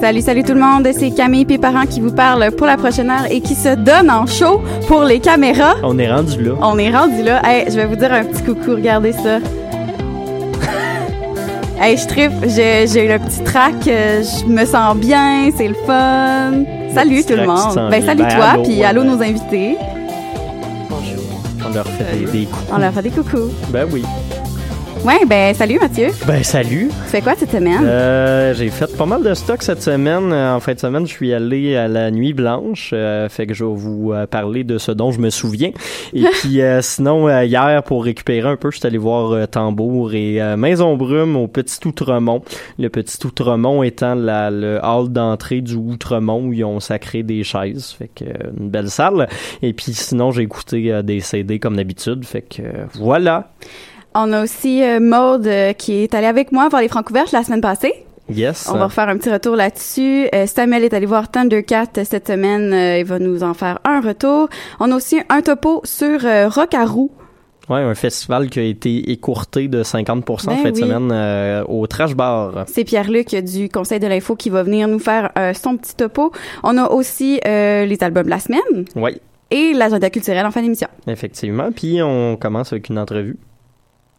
Salut, salut tout le monde, c'est Camille Péparent qui vous parle pour la prochaine heure et qui se donne en show pour les caméras. On est rendu là. On est rendu là. Hey, je vais vous dire un petit coucou, regardez ça. hey, je tripe, j'ai, le petit track, euh, je me sens bien, c'est le fun. Salut tout le monde. Ben, salut Ben, toi, allô, puis allô ben. nos invités. On leur fait des, des. On leur fait des coucous. Ben oui. Ouais, ben salut Mathieu. Ben salut. Tu fais quoi cette semaine? Euh, j'ai fait pas mal de stock cette semaine. Euh, En fin de semaine, je suis allé à la Nuit Blanche. euh, fait que je vais vous euh, parler de ce dont je me souviens. Et puis euh, sinon, euh, hier, pour récupérer un peu, je suis allé voir Tambour et Maison Brume au Petit Outremont. Le Petit Outremont étant la, le hall d'entrée du Outremont où ils ont sacré des chaises. Fait que une belle salle. Et puis sinon, j'ai écouté des CD comme d'habitude. Fait que voilà. On a aussi euh, Maude euh, qui est allée avec moi voir les Francouvertes la semaine passée. Yes. On va refaire un petit retour là-dessus. Euh, Samuel est allé voir Thundercat cette semaine. Euh, il va nous en faire un retour. On a aussi un topo sur euh, Rock à Roux. Ouais, un festival qui a été écourté de 50 Ben fin de oui. semaine euh, au Trash Bar. C'est Pierre-Luc du Conseil de l'info qui va venir nous faire son petit topo. On a aussi les albums de la semaine Oui, et l'agenda culturel en fin d'émission. effectivement. Puis on commence avec une entrevue.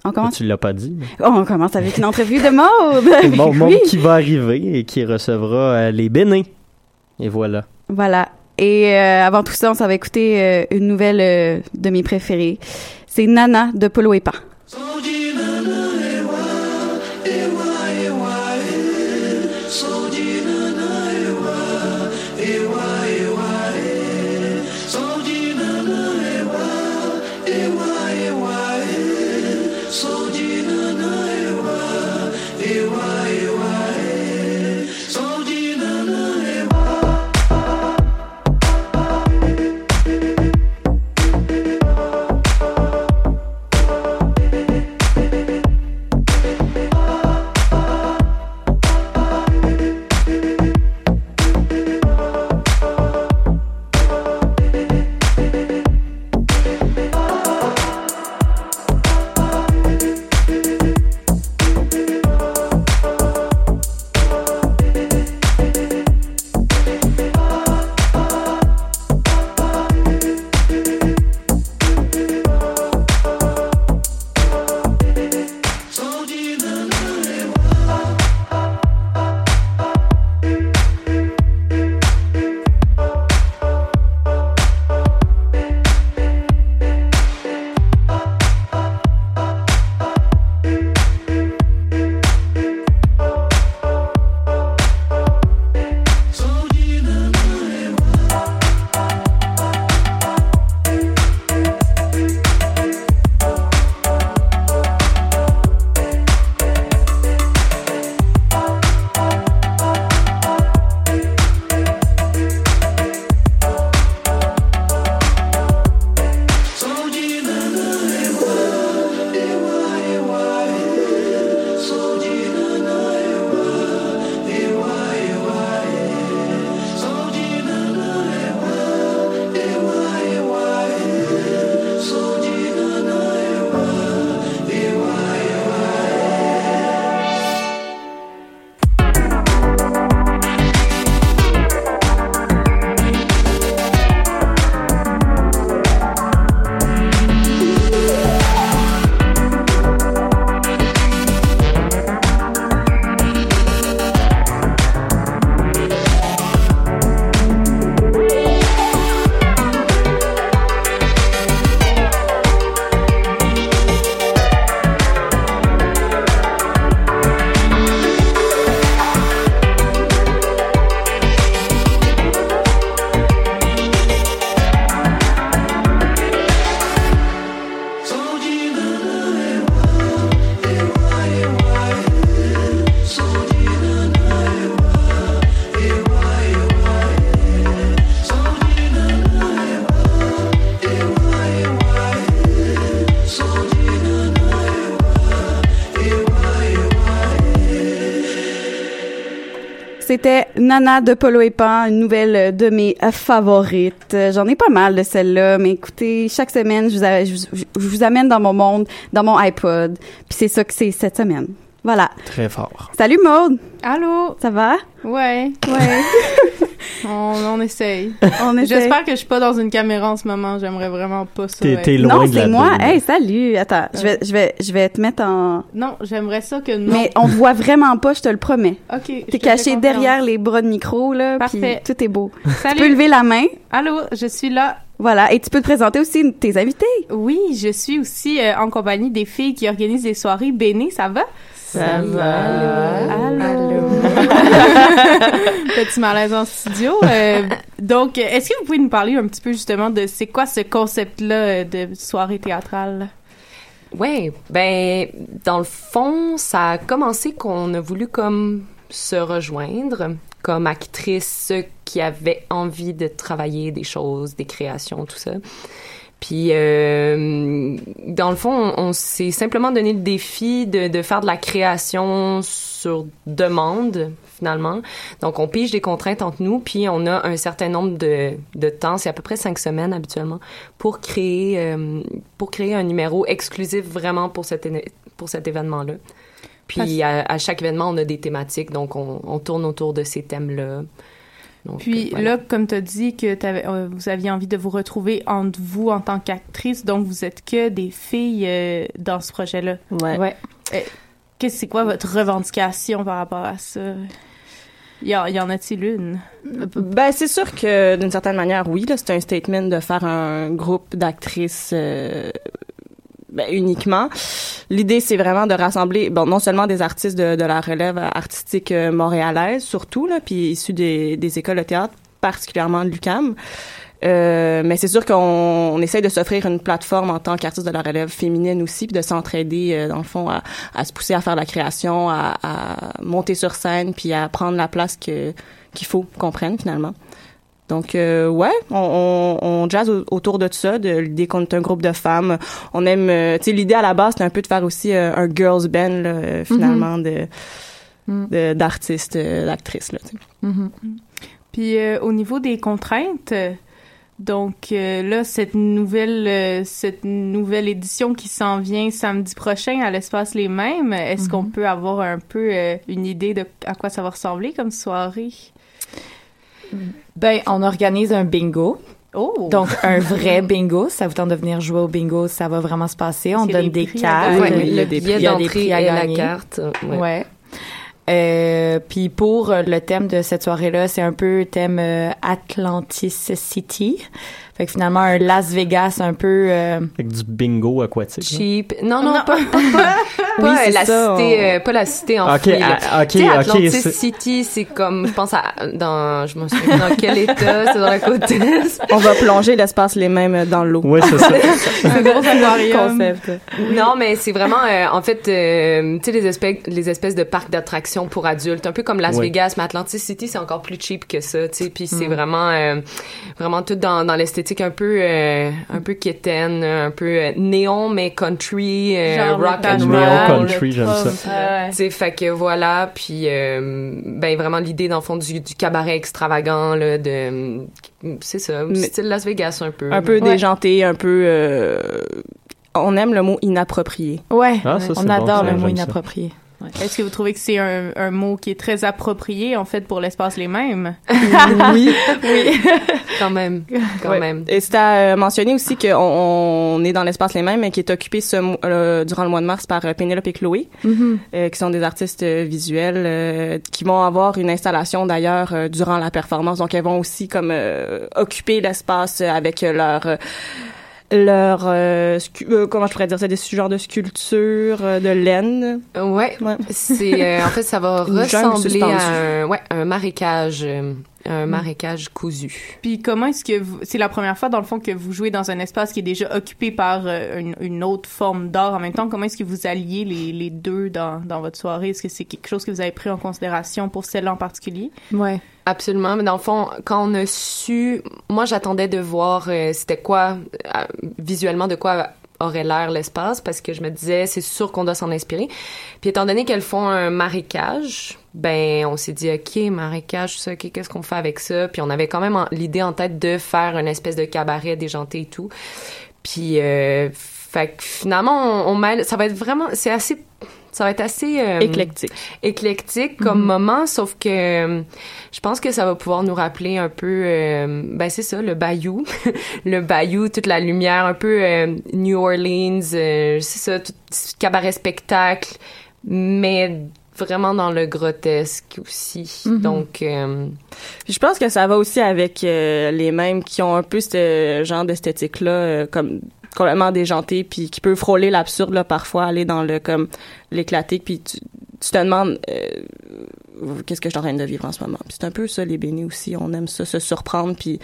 On commence, Tu l'as pas dit? mais- oh, on commence avec une entrevue de Maude. Bon, Oui. monde qui va arriver et qui recevra euh, les bénins. Et voilà. Voilà. Et euh, avant tout ça, on s'en va écouter euh, une nouvelle euh, de mes préférées. C'est Nana de Polo et Pan. C'était Nana de Polo et Pan, une nouvelle de mes euh, favorites. Euh, J'en ai pas mal de celles-là, mais écoutez, chaque semaine, je vous, a- je vous- je vous amène dans mon monde, dans mon iPod. Puis c'est ça que c'est cette semaine. Voilà. Très fort. Salut Maude, Allô? ça va? Ouais, Ouais. on, on essaye. On. J'espère que je suis pas dans une caméra en ce moment. J'aimerais vraiment pas ça. T'es- loin Non, de la c'est moi. Hey, salut. Attends, je vais, je vais, je vais te mettre en. Non, j'aimerais ça que non. Mais on voit vraiment pas, je te le promets. Ok. T'es te caché derrière les bras de micro là, Parfait. tout est beau. Salut. Tu peux lever la main. Allô, je suis là. Voilà, et tu peux te présenter aussi tes invités. Oui, je suis aussi euh, en compagnie des filles qui organisent des soirées Béné, ça va? Ça Allô? Petit malaise en studio. Euh, donc, est-ce que vous pouvez nous parler un petit peu justement de c'est quoi ce concept-là euh, de soirée théâtrale? Ouais, ben dans le fond, ça a commencé qu'on a voulu comme se rejoindre comme actrices qui avaient envie de travailler des choses, des créations, tout ça. Puis euh, dans le fond, on, on s'est simplement donné le défi de, de faire de la création sur demande finalement. Donc on pige des contraintes entre nous, puis on a un certain nombre de, de temps, c'est à peu près cinq semaines habituellement, pour créer euh, pour créer un numéro exclusif vraiment pour cet pour cet événement-là. Puis à, à chaque événement, on a des thématiques, donc on, on tourne autour de ces thèmes-là. Donc, Puis euh, voilà. là, comme tu as dit que t'avais- euh, vous aviez envie de vous retrouver entre vous en tant qu'actrice, donc vous êtes que des filles euh, dans ce projet-là. Ouais. Ouais. Qu'est-ce c'est quoi votre revendication par rapport à ça? Y, en- y en a-t-il une? Ben, c'est sûr que d'une certaine manière, oui, là, c'est un statement de faire un groupe d'actrices euh, ben, uniquement. L'idée, c'est vraiment de rassembler, bon, non seulement des artistes de, de la relève artistique euh, montréalaise, surtout, là, puis issus des, écoles de théâtre, particulièrement de l'UCAM. Euh, mais c'est sûr qu'on on essaye de s'offrir une plateforme en tant qu'artiste de la relève féminine aussi, puis de s'entraider euh, dans le fond à, à se pousser à faire la création, à, à monter sur scène, puis à prendre la place que qu'il faut qu'on prenne finalement. Donc euh, ouais, on, on, on jazz au- autour de ça, de l'idée qu'on est un groupe de femmes. On aime, euh, tu sais, l'idée à la base c'était un peu de faire aussi euh, un girls band là, euh, finalement de- d'artistes, d'actrices là. sais. Puis euh, au niveau des contraintes, donc là, cette nouvelle, cette nouvelle édition qui s'en vient samedi prochain à l'espace Les Mêmes, est-ce qu'on peut avoir un peu une idée de à quoi ça va ressembler comme soirée? Ben, on organise un bingo. Oh! Donc, un vrai bingo. Ça vous tente de venir jouer au bingo, ça va vraiment se passer. On donne des cartes. gagner? Ouais, il y a le des billet prix- il y a des d'entrée prix à et la gagner. carte. Ouais. Ouais. Euh, puis pour euh, le thème de cette soirée-là, c'est un peu thème euh, Atlantis City. Fait que finalement, un Las Vegas un peu... euh, Avec du bingo aquatique. là. Cheap. Non, non, pas, pas, pas, Oui, pas, c'est la ça, cité, on- euh, pas la cité en Ok, fouille, ah, ok, c'est- City, c'est comme, je pense à, dans, je me souviens dans quel état, c'est dans la côte est. On va plonger l'espace les mêmes dans l'eau. Ouais, c'est ça. un gros aquarium. Concept. Non, mais c'est vraiment, euh, en fait, euh, tu sais, les espèces, les espèces de parcs d'attractions pour adultes, un peu comme Las Ouais. Vegas, mais Atlantis City, c'est encore plus cheap que ça, tu sais, puis c'est vraiment, euh, vraiment tout dans, dans l'esthétique un peu, euh, un peu quétaine, un peu euh, néon, mais country, euh, rock and roll. Country, le j'aime ça. Trump, euh, Tu sais, fait que voilà, puis euh, ben vraiment l'idée dans le fond du, du cabaret extravagant là de c'est ça, Mais- style Las Vegas un peu. Un peu Ouais. déjanté, un peu. euh, on aime le mot inapproprié. Ouais, Ah, ça, on bon, adore ça, le mot ça. Est-ce que vous trouvez que c'est un, un mot qui est très approprié, en fait, pour l'espace Les Mêmes? oui. quand même, quand Ouais. même. Et c'est à euh, mentionner aussi qu'on on est dans l'espace les mêmes, mais qui est occupé ce, euh, durant le mois de mars par euh, Pénélope et Chloé, euh, qui sont des artistes visuels, euh, qui vont avoir une installation d'ailleurs euh, durant la performance. Donc elles vont aussi comme euh, occuper l'espace avec leur euh, leur euh, euh, comment je pourrais dire ça des genres de sculptures euh, de laine. Ouais, Ouais. c'est euh, en fait ça va ressembler à un, ouais, un marécage euh, un marécage cousu. Puis comment est-ce que vous... C'est la première fois, dans le fond, que vous jouez dans un espace qui est déjà occupé par euh, une, une autre forme d'art en même temps? Comment est-ce que vous alliez les, les deux dans, dans votre soirée? Est-ce que c'est quelque chose que vous avez pris en considération pour celle-là en particulier? Ouais. Absolument, mais dans le fond, quand on a su, moi j'attendais de voir euh, c'était quoi euh, visuellement de quoi aurait l'air l'espace parce que je me disais c'est sûr qu'on doit s'en inspirer. Puis étant donné qu'elles font un marécage, ben on s'est dit ok marécage ça, ok qu'est-ce qu'on fait avec ça? Puis on avait quand même l'idée en tête de faire une espèce de cabaret déjanté et tout. Puis euh, fait que finalement on, on ça va être vraiment c'est assez ça va être assez euh, éclectique. Éclectique comme Mhm. moment, sauf que euh, je pense que ça va pouvoir nous rappeler un peu, euh, ben c'est ça, le bayou, le bayou, toute la lumière, un peu New Orleans, c'est ça, tout cabaret spectacle, mais vraiment dans le grotesque aussi. Mhm. Donc euh, Puis je pense que ça va aussi avec euh, les mêmes qui ont un peu ce genre d'esthétique-là, euh, comme complètement déjanté, puis qui peut frôler l'absurde, là, parfois, aller dans le, comme, l'éclaté, puis tu, tu te demandes, euh, qu'est-ce que je suis en train de vivre en ce moment? Puis c'est un peu ça, les bénis aussi, on aime ça, se surprendre, puis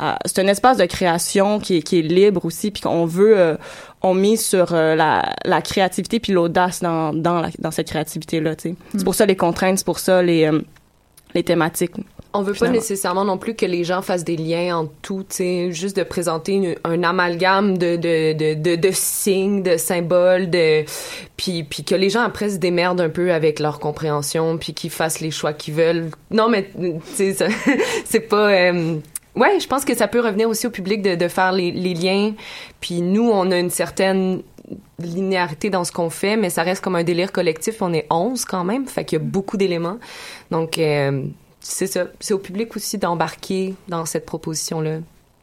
euh, c'est un espace de création qui est, qui est libre aussi, puis qu'on veut, euh, on mise sur euh, la, la créativité puis l'audace dans, dans, la- dans cette créativité-là, tu sais. C'est pour ça les contraintes, c'est pour ça les, euh, les thématiques. On veut pas nécessairement non plus que les gens fassent des liens entre tout, tu sais, juste de présenter une- un amalgame de, de, de, de, de signes, de symboles, de puis, puis que les gens après se démerdent un peu avec leur compréhension, puis qu'ils fassent les choix qu'ils veulent. Non, mais tu sais, c'est pas. euh, Ouais, je pense que ça peut revenir aussi au public de, de faire les, les liens. Puis nous, on a une certaine linéarité dans ce qu'on fait, mais ça reste comme un délire collectif. On est 11 quand même, fait qu'il y a beaucoup d'éléments. Donc, euh, c'est ça. C'est au public aussi d'embarquer dans cette proposition-là,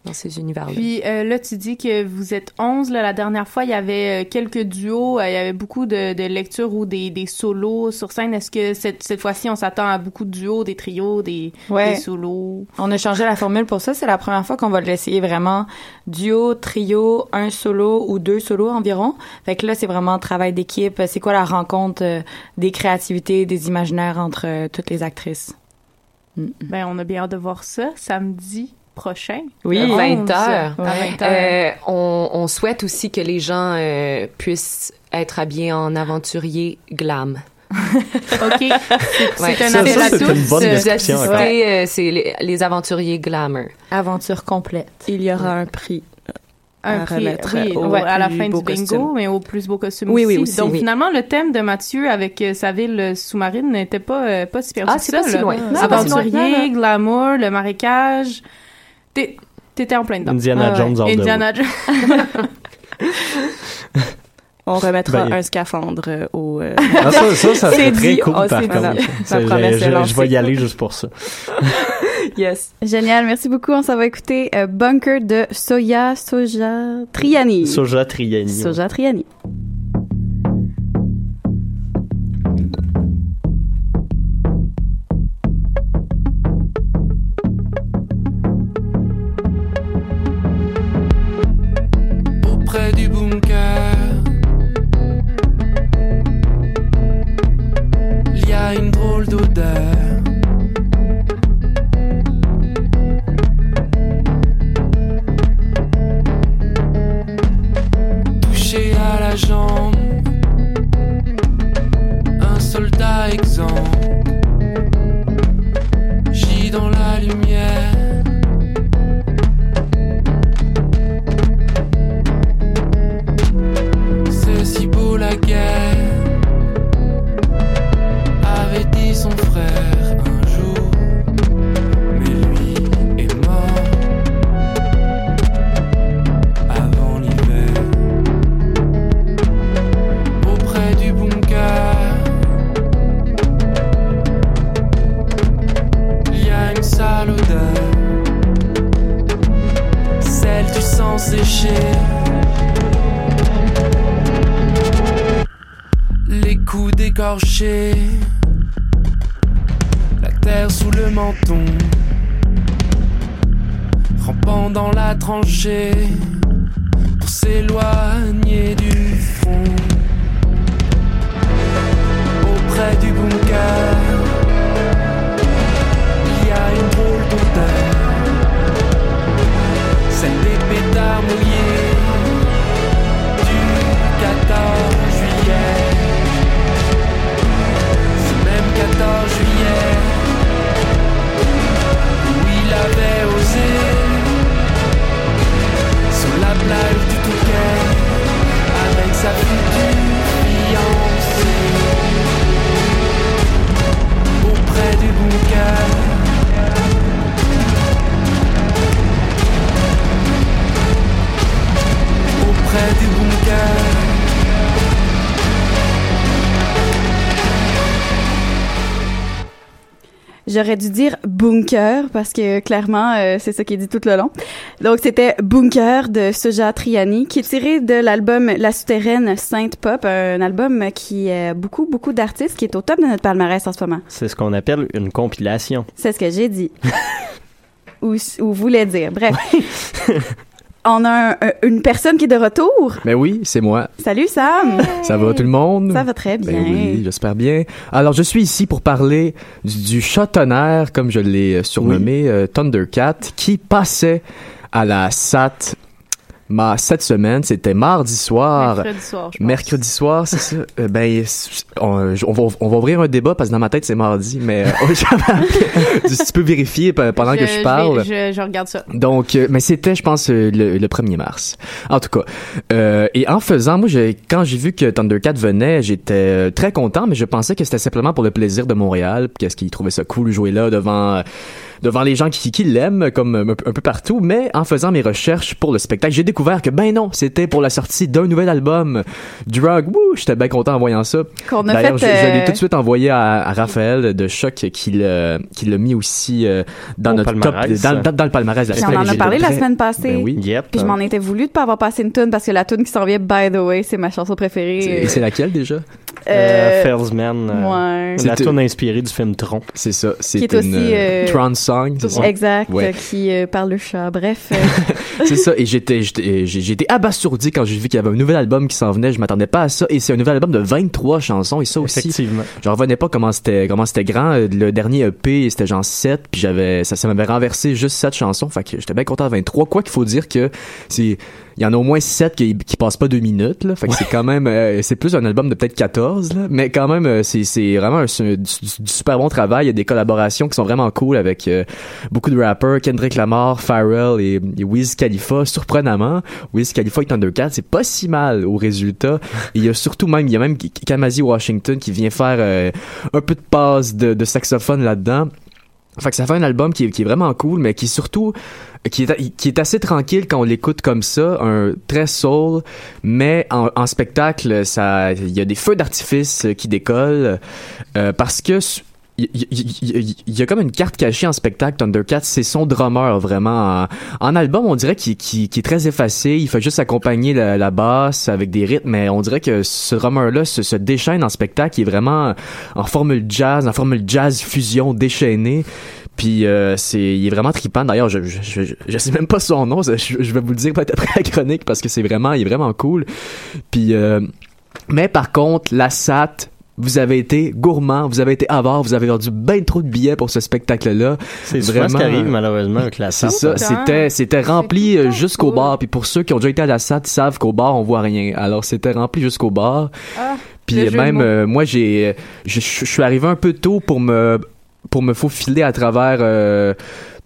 dans ces univers-là. Puis euh, là, tu dis que vous êtes 11. Là, la dernière fois, il y avait euh, quelques duos. euh, il y avait beaucoup de, de lectures ou des, des solos sur scène. Est-ce que cette, cette fois-ci, on s'attend à beaucoup de duos, des trios, des, Ouais. des solos? On a changé la formule pour ça. C'est la première fois qu'on va l'essayer vraiment duo, trio, un solo ou deux solos environ. Fait que là, c'est vraiment travail d'équipe. C'est quoi la rencontre euh, des créativités, des imaginaires entre toutes les actrices? Ben, on a bien hâte de voir ça samedi prochain. Oui, à Le 20 11, heures. À 20 heures. Euh, on, on souhaite aussi que les gens euh, puissent être habillés en aventurier glam. OK. C'est Ouais. un appel à c'est tous. ouais. Euh, c'est les, les aventuriers glamour. Aventure complète. Il y aura un prix. Un à prix, remettre oui, au ouais, à la fin du bingo, costume. mais au plus beau costume Oui, aussi. oui, aussi, Donc oui. finalement, le thème de Mathieu avec euh, sa ville sous-marine n'était pas euh, pas super Ah, c'est pas si loin. Non, Aventurier, pas si loin. Non. glamour, le marécage. T'étais en plein dedans. Indiana Jones all the Indiana. Jones. On remettra Ben, un scaphandre euh, au. euh, Ah, ça, ça, ça serait C'est très dit. cool, Oh, par contre. je vais y aller juste pour ça. yes. Génial, merci beaucoup. On s'en va écouter euh, Bunker de Soya Soja Triani. Soja Triani. Soja Triani. Dû dire bunker parce que clairement euh, c'est ça qui est dit tout le long. Donc c'était Bunker de Soja Triani qui est tiré de l'album La souterraine Sainte Pop, un album qui a beaucoup beaucoup d'artistes qui est au top de notre palmarès en ce moment. C'est ce qu'on appelle une compilation. C'est ce que j'ai dit. ou, ou voulait dire. Bref. On a un- un- une personne qui est de retour. Ben oui, c'est moi. Salut Sam. Ça va tout le monde? Ça va très bien. Ben oui, j'espère bien. Alors, je suis ici pour parler du, du chat tonnerre, comme je l'ai euh, surnommé, euh, Thundercat, qui passait à la SAT ma, cette semaine. C'était mardi soir. Mercredi soir, je pense. Mercredi soir, c'est ça. Euh, ben, on, on va, on va ouvrir un débat parce que dans ma tête, c'est mardi, mais euh, j'avais appelé- tu peux vérifier pe- pendant que je parle. Je, je regarde ça. Donc, euh, mais c'était, je pense, euh, le, le 1er mars. En tout cas. Euh, et en faisant, moi, j'ai- quand j'ai vu que Thundercat venait, j'étais très content, mais je pensais que c'était simplement pour le plaisir de Montréal, qu'est-ce qu'ils trouvaient ça cool jouer là devant euh, devant les gens qui, qui l'aiment, comme un, peu- un peu partout. Mais en faisant mes recherches pour le spectacle, j'ai découvert que, ben non, c'était pour la sortie d'un nouvel album, Drug. Wouh, j'étais bien content en voyant ça. Qu'on a D'ailleurs, fait, je, je l'ai euh, tout de suite envoyé à, à Raphaël de Choc qui l'a qui l'a mis aussi euh, dans Au notre palmarès. top, dans, dans, dans le palmarès. de la Puis on semaine. en a parlé la semaine passée. Ben oui. Puis je m'en étais voulu de pas avoir passé une tune parce que la tune qui s'en vient, by the way, c'est ma chanson préférée. Et c'est laquelle déjà? Euh, Felsman. euh, ouais. La tune inspirée du film Tron. C'est ça. C'est Qui est aussi, une euh, euh, trance song, c'est ça? Exact, Ouais. qui euh, parle de chat. Bref. euh, c'est ça. Et j'étais, j'étais, abasourdi quand j'ai vu qu'il y avait un nouvel album qui s'en venait. Je m'attendais pas à ça. Et c'est un nouvel album de 23 chansons. Et ça aussi. Effectivement. Je revenais pas comment c'était, comment c'était grand. Euh, Le dernier EP, c'était genre 7. Puis j'avais, ça, ça m'avait renversé juste 7 chansons. Fait que j'étais bien content de 23. Quoi qu'il faut dire que c'est, il y en a au moins 7 qui, qui passent pas deux minutes, là. Fait que c'est quand même, euh, c'est plus un album de peut-être 14, là. Mais quand même, euh, c'est, c'est vraiment un, du, super bon travail. Il y a des collaborations qui sont vraiment cool avec euh, beaucoup de rappers. Kendrick Lamar, Pharrell et, et Wiz Khalifa. Surprenamment, Wiz Khalifa et Thundercat, c'est pas si mal au résultat. Et il y a surtout même, il y a même Kamasi Washington qui vient faire euh, un peu de passe de, de saxophone là-dedans. Fait que ça fait un album qui est, qui est vraiment cool, mais qui est surtout qui est, assez tranquille quand on l'écoute comme ça, un très soul, mais en, spectacle, ça, il y a des feux d'artifice qui décollent euh, parce que il y, a comme une carte cachée en spectacle Thundercat, c'est son drummer vraiment. En, album, on dirait qu'il est très effacé, il fait juste accompagner la, basse avec des rythmes, mais on dirait que ce drummer-là se déchaîne en spectacle, il est vraiment en formule jazz, en formule jazz fusion déchaînée. Puis euh, c'est, il est vraiment trippant. D'ailleurs, je, je, je, je sais même pas son nom. Je, je vais vous le dire peut-être après la chronique parce que c'est vraiment, il est vraiment cool. Puis, euh, mais par contre, la SAT, vous avez été gourmand, vous avez été avare, vous avez vendu bien trop de billets pour ce spectacle-là. C'est souvent ce qui arrive, malheureusement, avec la C'est SAT. ça, c'était, c'était rempli euh, jusqu'au bar. Puis pour ceux qui ont déjà été à la SAT, ils savent qu'au bar, on voit rien. Alors c'était rempli jusqu'au bar. Ah, Puis même euh, moi j'ai je, je suis arrivé un peu tôt pour me pour me faufiler à travers euh,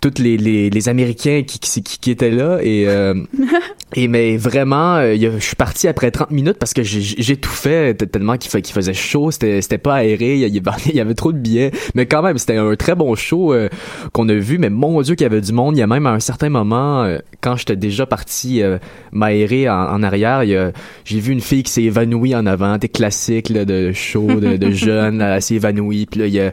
toutes les, les, les Américains qui, qui, qui, étaient là et euh, et mais vraiment euh, je suis parti après 30 minutes parce que j'ai- tout fait tellement qu'il fa- qu'il faisait chaud c'était c'était pas aéré il y, avait, trop de billets. Mais quand même c'était un très bon show euh, qu'on a vu. Mais mon dieu qu'il y avait du monde. Il y a même à un certain moment quand j'étais déjà parti m'aérer en, en arrière j'ai vu une fille qui s'est évanouie en avant des classiques là, de show de, de jeunes elle s'est évanouie puis là il y a il y a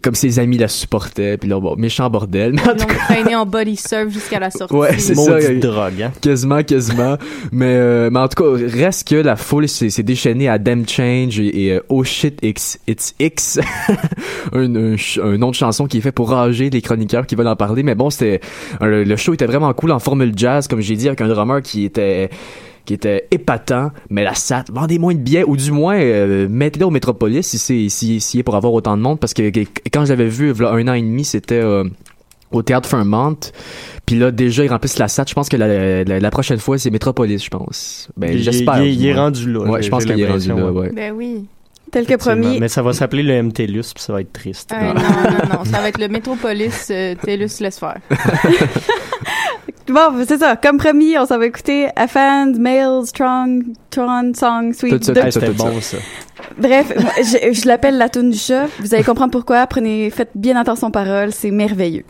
comme ses amis la supportaient puis là bon méchant bordel mais en Ils tout en body surf jusqu'à la sortie. Ouais, c'est ça. Drogue, hein. Quasiment, quasiment. mais, euh, mais en tout cas, reste que la foule s'est déchaînée à Damn Change et, et, euh, Oh Shit X, It's X. un, un, un nom de chanson qui est fait pour rager les chroniqueurs qui veulent en parler. Mais bon, c'était, euh, le show était vraiment cool en formule jazz, comme j'ai dit, avec un drummer qui était, qui était épatant, mais la SAT, vendez moins de billets, ou du moins, euh, mettez-le au Métropolis si c'est, si, si est pour avoir autant de monde, parce que, quand je l'avais vu, il y a un an et demi, c'était, euh, au théâtre Fairmont. Puis là, déjà, ils remplissent la SAT. Je pense que la, la, la prochaine fois, c'est Métropolis, je pense. Ben, j'espère. il- il est rendu là, Ouais, je pense qu'il est rendu là, ouais. Ben oui. Tel que promis. Mais ça va s'appeler le MTLUS, puis ça va être triste. Ah, non, non, non. Ça va être le Métropolis euh, TELUS laisse faire. Bon, c'est ça. Comme promis, on s'en va écouter A Fan, Male, Strong, Tron, Song, Sweet. Tout ça, ça, C'était bon, ça. Bref, je, je l'appelle la toune du chat. Vous allez comprendre pourquoi. Prenez, faites bien attention aux paroles. C'est merveilleux.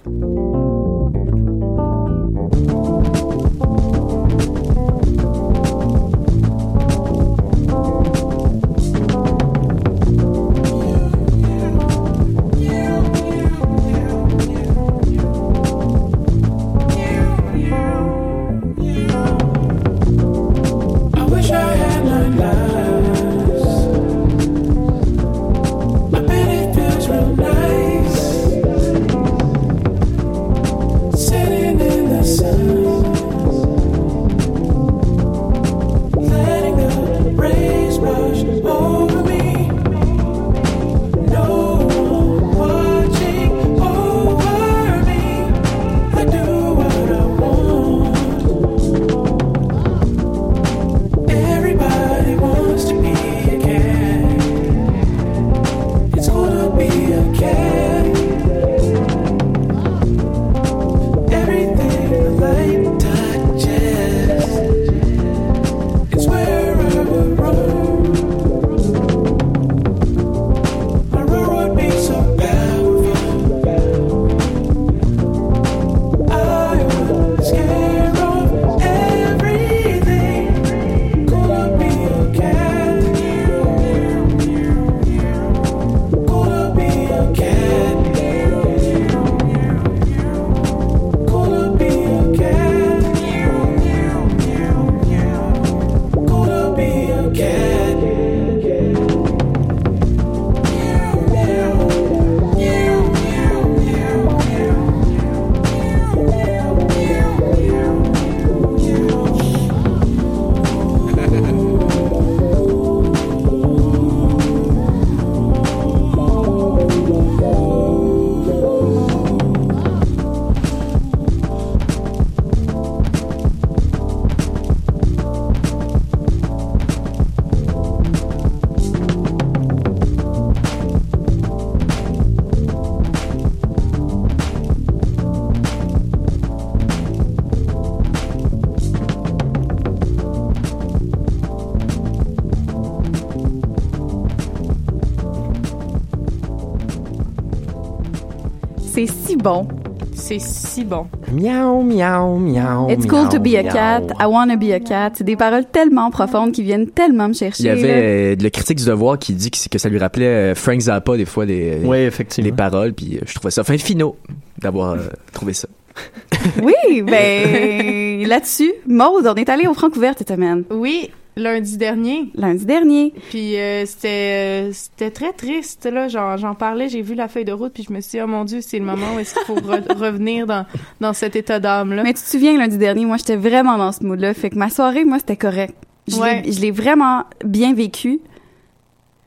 Bon. C'est si bon. Miaou, miaou, miaou. It's cool to be a miaou. cat. I wanna be a cat. C'est des paroles tellement profondes qui viennent tellement me chercher. Il y avait euh, le critique du devoir qui dit que, ça lui rappelait euh, Frank Zappa des fois les, Oui, effectivement. les paroles puis euh, je trouvais ça fin finaux d'avoir euh, trouvé ça. Oui, ben là-dessus, Maude, on est allé au Francouvert cette semaine. Oui, lundi dernier. Lundi dernier. Puis euh, c'était euh, c'était très triste là, j'en j'en parlais, j'ai vu la feuille de route puis je me suis dit oh mon dieu, c'est le moment où est-ce qu'il faut re- revenir dans dans cet état d'âme là. Mais tu te souviens, lundi dernier, moi, j'étais vraiment dans ce mood-là. Fait que ma soirée, moi, c'était correct. Je Ouais. l'ai- je l'ai vraiment bien vécu.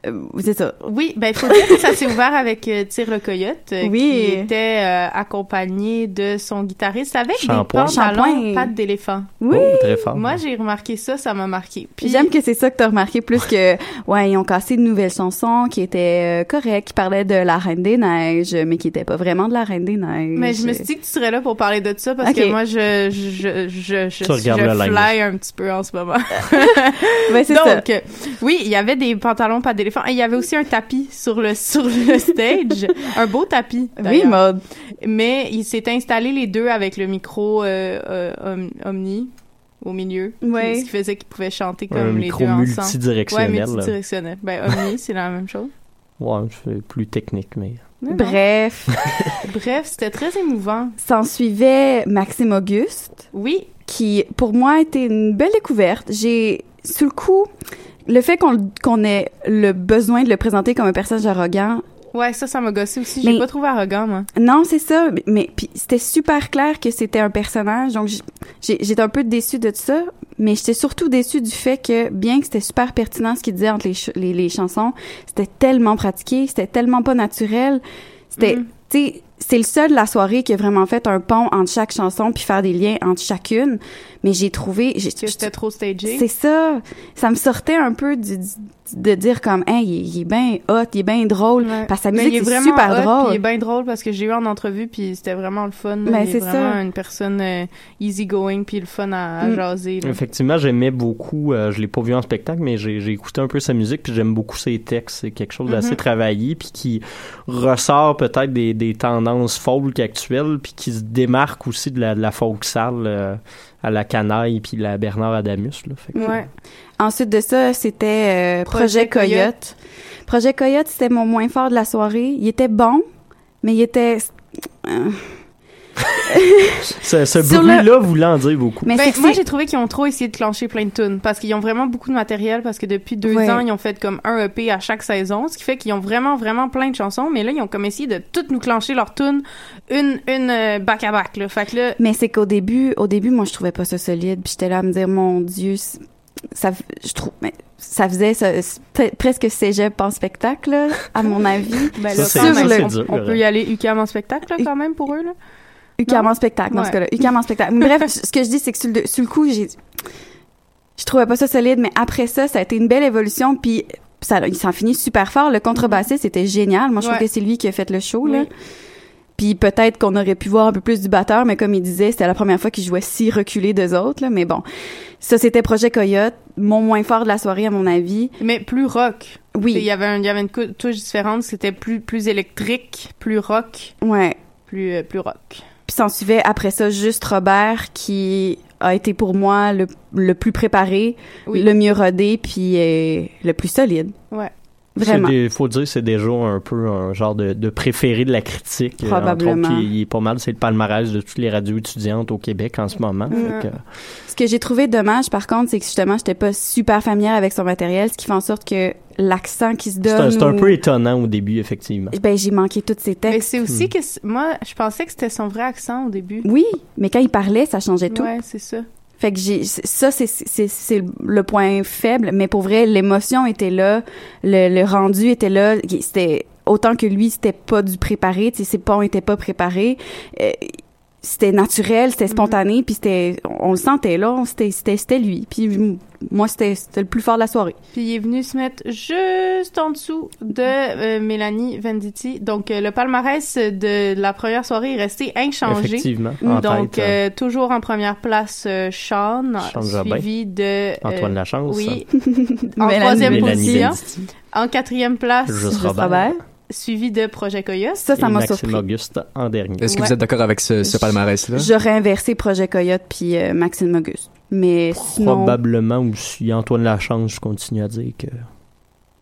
Euh, c'est ça. Oui, ben il faut dire que ça s'est ouvert avec euh, Tire le Coyote euh, Oui. qui était euh, accompagné de son guitariste avec Shampoing. des pantalons pattes d'éléphant. Oui. Oh, très fort. Moi, j'ai remarqué ça, ça m'a marqué. Puis J'aime que c'est ça que t'as remarqué plus que ouais ils ont cassé de nouvelles chansons qui étaient euh, correctes qui parlaient de la Reine des Neiges mais qui étaient pas vraiment de la Reine des Neiges. Mais je me suis dit que tu serais là pour parler de ça parce que moi, je, je, je, je, je le fly un petit peu en ce moment. Ouais, c'est Donc, ça. oui, il y avait des pantalons pas d'éléphant et il y avait aussi un tapis sur le, sur le stage. un beau tapis. Oui, mode. Mais il s'est installé les deux avec le micro euh, euh, Om- Omni au milieu. Ouais. Ce qui faisait qu'ils pouvaient chanter Un comme les micro deux ensemble. multidirectionnel, Ouais, multidirectionnel. Ben, Omni, c'est la même chose. Ouais, c'est plus technique, mais. Non, non. Bref, Bref, c'était très émouvant. s'en suivait Maxime Auguste Oui, qui pour moi était une belle découverte. J'ai sous le coup le fait qu'on qu'on ait le besoin de le présenter comme un personnage arrogant ouais, ça, ça m'a gossé aussi. J'ai pas trouvé arrogant, moi. Non, c'est ça. Mais, mais puis c'était super clair que c'était un personnage. Donc j'étais un peu déçue de ça, mais j'étais surtout déçue du fait que bien que c'était super pertinent ce qu'il disait entre les, ch- les, les chansons, c'était tellement pratiqué, c'était tellement pas naturel. C'était, Mhm. tu sais, c'est le seul de la soirée qui a vraiment fait un pont entre chaque chanson puis faire des liens entre chacune. Mais j'ai trouvé, j'ai, Que c'était trop stagé. c'est ça. Ça me sortait un peu du, du- de dire comme, hein, il, est- il est bien hot, il est bien drôle. Ouais. Parce que sa Mais musique, il est vraiment super hot, drôle. puis Il est bien drôle parce que j'ai eu en entrevue puis c'était vraiment le fun. Ben, est c'est vraiment ça. une personne euh, easy going puis le fun à, à Mm. jaser. là. Effectivement, j'aimais beaucoup, euh, je l'ai pas vu en spectacle, mais j'ai j'ai écouté un peu sa musique, puis j'aime beaucoup ses textes. C'est quelque chose d'assez Mhm. travaillé, puis qui ressort peut-être des, des tendances folk actuelles, puis qui se démarque aussi de la, de la folk sale euh, à la canaille, puis la Bernard Adamus. Là, Fait que- Ouais. Ensuite de ça, c'était euh, Projet, Projet Coyote. Coyote. Projet Coyote, c'était mon moins fort de la soirée. Il était bon, mais il était... euh, Ce, ce bruit-là voulant en dire beaucoup. Mais Ben, moi, j'ai trouvé qu'ils ont trop essayé de clencher plein de tunes parce qu'ils ont vraiment beaucoup de matériel parce que depuis deux Ouais. ans, ils ont fait comme un EP à chaque saison, ce qui fait qu'ils ont vraiment, vraiment plein de chansons. Mais là, ils ont comme essayé de toutes nous clencher leurs tunes une, une euh, back à back. Là. Fait que là, Mais c'est qu'au début, au début, moi, je trouvais pas ça solide. Puis j'étais là à me dire, mon Dieu, ça, je trouve, mais ça faisait ça, presque cégep en spectacle, là, à mon avis. ben Ça, là, quand même, on, dur, on peut y aller UCAM en spectacle là, quand même pour eux. Là. UCAM en spectacle, dans ce cas-là. UCAM en spectacle. Mais Bref, ce que je dis, c'est que sur le, sur le coup, j'ai, je trouvais pas ça solide, mais après ça, ça a été une belle évolution, puis ça, il s'en finit super fort. Le contrebassiste, c'était génial. Moi, je trouve Ouais. que c'est lui qui a fait le show, là. Puis peut-être qu'on aurait pu voir un peu plus du batteur, mais comme il disait, c'était la première fois qu'il jouait si reculé d'eux autres, là. Mais bon. Ça, c'était Projet Coyote. Mon moins fort de la soirée, à mon avis. Mais plus rock. Oui. Il y avait, un- il y avait une touche différente. C'était plus, plus électrique, plus rock, Ouais. plus, euh, plus rock. Puis s'en suivait après ça juste Robert qui a été pour moi le, le plus préparé, Oui. le mieux rodé, puis euh, le plus solide. Ouais. Vraiment. Il faut dire c'est déjà un peu un genre de, de préféré de la critique. euh, entre Probablement. autres, il, il est pas mal, c'est le palmarès de toutes les radios étudiantes au Québec en ce moment. Mm. Fait que- Ce que j'ai trouvé dommage, par contre, c'est que justement, j'étais pas super familière avec son matériel, ce qui fait en sorte que l'accent qui se c'est donne. c'est un ou- peu étonnant au début, effectivement. Ben, j'ai manqué tous ses Mais textes. c'est Hmm. aussi que c- moi, je pensais que c'était son vrai accent au début. Oui, mais quand il parlait, ça changeait tout. Ouais, c'est ça. Fait que j'ai ça c'est c'est le point faible mais pour vrai l'émotion était là, le, le rendu était là, c'était autant que lui c'était pas du préparé, tu sais ses ponts étaient pas préparés. Euh, c'était naturel, c'était spontané, puis c'était on le sentait là, c'était c'était c'était lui. Puis moi c'était c'était le plus fort de la soirée. Puis il est venu se mettre juste en dessous de euh, Mélanie Venditti. Donc euh, le palmarès de la première soirée est resté inchangé. Effectivement, en Donc tête, euh, toujours en première place euh, Sean, Sean Jobin. suivi de euh, Antoine Lachance. Oui. en Mélanie- troisième Mélanie position. Venditti. En quatrième place, Juste Juste Robert. Robert. Suivi de Projet Coyote. Ça, ça m'a Maxime surpris. Auguste en dernier. Est-ce que Ouais. vous êtes d'accord avec ce, ce palmarès-là? J'aurais inversé Projet Coyote puis euh, Maxime Auguste. Mais sinon, Probablement aussi Antoine Lachance, je continue à dire que.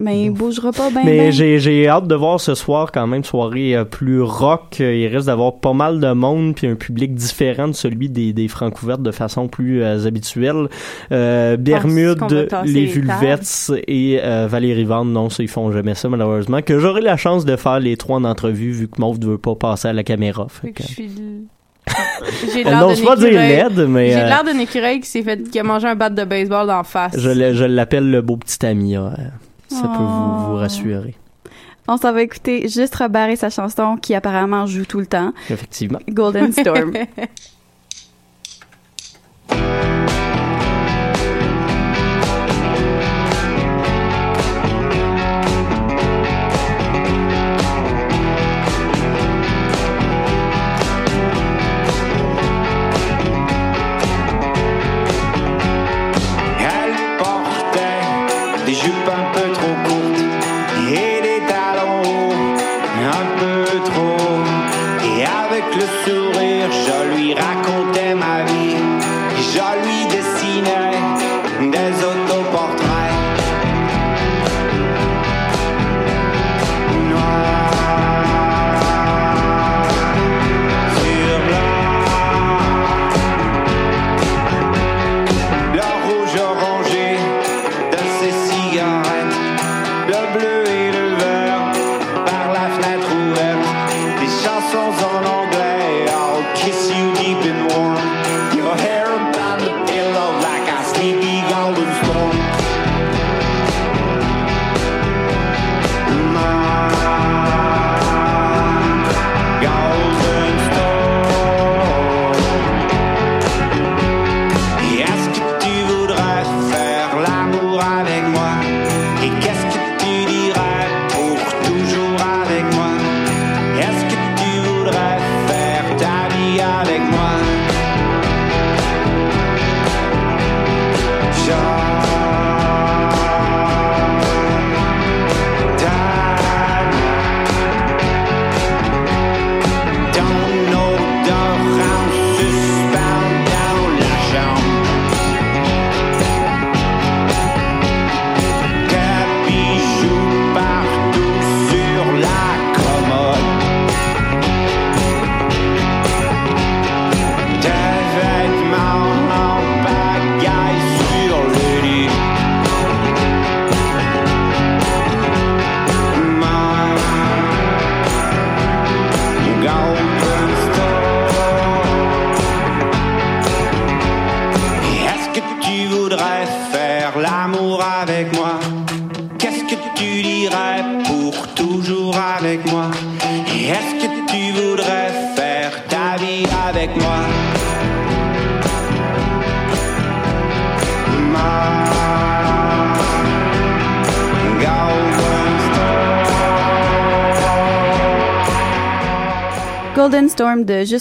Mais il bougera pas bien. Mais j'ai j'ai hâte de voir ce soir quand même soirée euh, plus rock. Euh, Il risque d'avoir pas mal de monde puis un public différent de celui des, des Francouvertes de façon plus euh, habituelle. Euh, Bermude, les Vulvettes et euh, Valérie Vande, non, ça ils font jamais ça malheureusement. Que j'aurai la chance de faire les trois en entrevue vu que Mauve ne veut pas passer à la caméra. Fait que je suis... J'ai l'air d'un pas dire écureuil. laide, mais, J'ai l'air d'un écureuil qui s'est fait... qui a mangé un bat de baseball d'en face. Je, l'appelle le beau petit ami. Ça peut vous, vous Oh. rassurer. On s'en va écouter juste Robert et sa chanson qui apparemment joue tout le temps. Effectivement. Golden Storm.